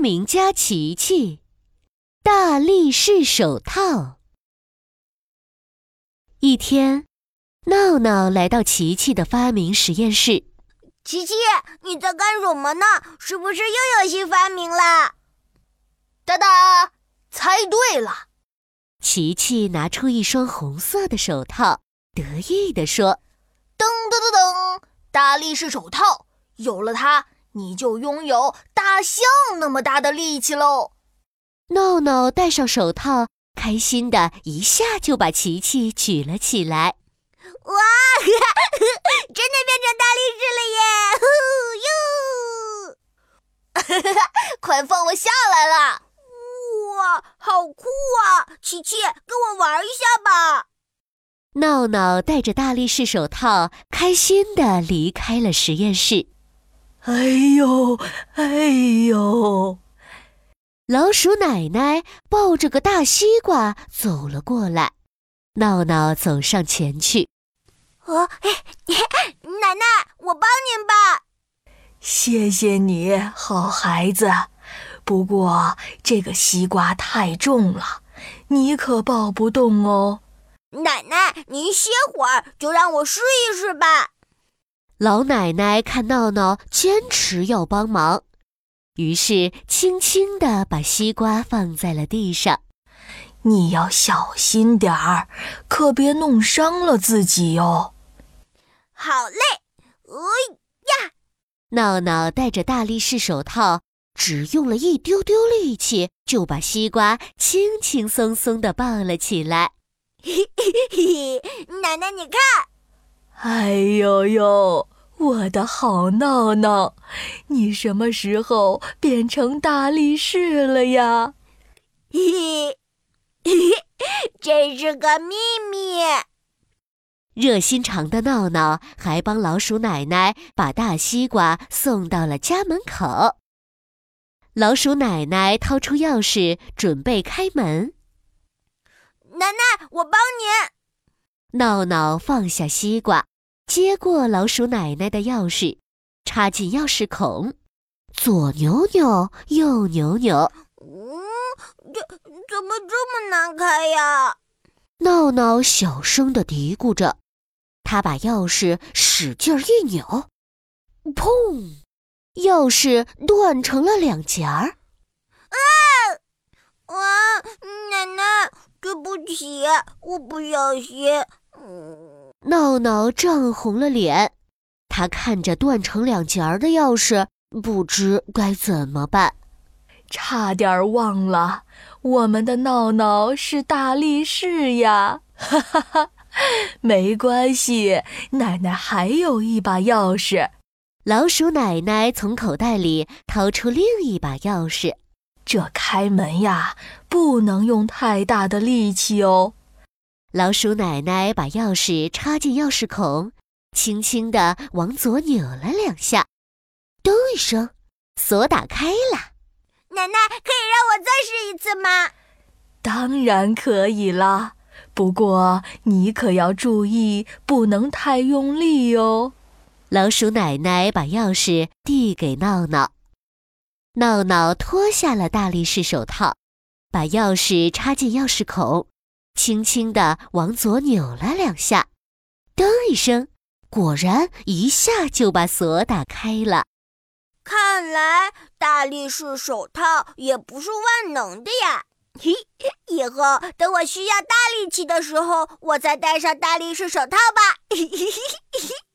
明家琪琪，大力士手套。一天，闹闹来到琪琪的发明实验室。琪琪，你在干什么呢？是不是又有新发明了？哒哒，猜对了。琪琪拿出一双红色的手套，得意地说：“噔噔噔噔，大力士手套，有了它。”你就拥有大象那么大的力气喽！闹闹戴上手套，开心的一下就把琪琪举了起来。哇，真的变成大力士了耶！哟，快放我下来啦！哇，好酷啊！琪琪，跟我玩一下吧。闹闹戴着大力士手套，开心的离开了实验室。哎呦，哎呦！老鼠奶奶抱着个大西瓜走了过来，闹闹走上前去。哦，奶奶，我帮您吧。谢谢你好孩子，不过这个西瓜太重了，你可抱不动哦。奶奶，您歇会儿，就让我试一试吧。老奶奶看闹闹坚持要帮忙，于是轻轻地把西瓜放在了地上。你要小心点儿，可别弄伤了自己哟。好嘞，哎呀！闹闹戴着大力士手套，只用了一丢丢力气，就把西瓜轻轻松松地抱了起来。嘿嘿嘿嘿，奶奶你看。哎呦呦！我的好闹闹，你什么时候变成大力士了呀？嘿，嘿嘿，这是个秘密。热心肠的闹闹还帮老鼠奶奶把大西瓜送到了家门口。老鼠奶奶掏出钥匙准备开门。奶奶，我帮你。闹闹放下西瓜。接过老鼠奶奶的钥匙，插进钥匙孔，左扭扭，右扭扭。嗯，这怎么这么难开呀？闹闹小声的嘀咕着。他把钥匙使劲一扭，砰！钥匙断成了两截儿。啊！啊！奶奶，对不起，我不小心。闹闹涨红了脸，他看着断成两截儿的钥匙，不知该怎么办。差点忘了，我们的闹闹是大力士呀！哈哈哈，没关系，奶奶还有一把钥匙。老鼠奶奶从口袋里掏出另一把钥匙，这开门呀，不能用太大的力气哦。老鼠奶奶把钥匙插进钥匙孔，轻轻地往左扭了两下，咚一声，锁打开了。奶奶，可以让我再试一次吗？当然可以啦，不过你可要注意，不能太用力哦。老鼠奶奶把钥匙递给闹闹，闹闹脱下了大力士手套，把钥匙插进钥匙孔。轻轻地往左扭了两下，噔一声，果然一下就把锁打开了。看来大力士手套也不是万能的呀！嘿，以后等我需要大力气的时候，我再戴上大力士手套吧。嘿嘿嘿嘿。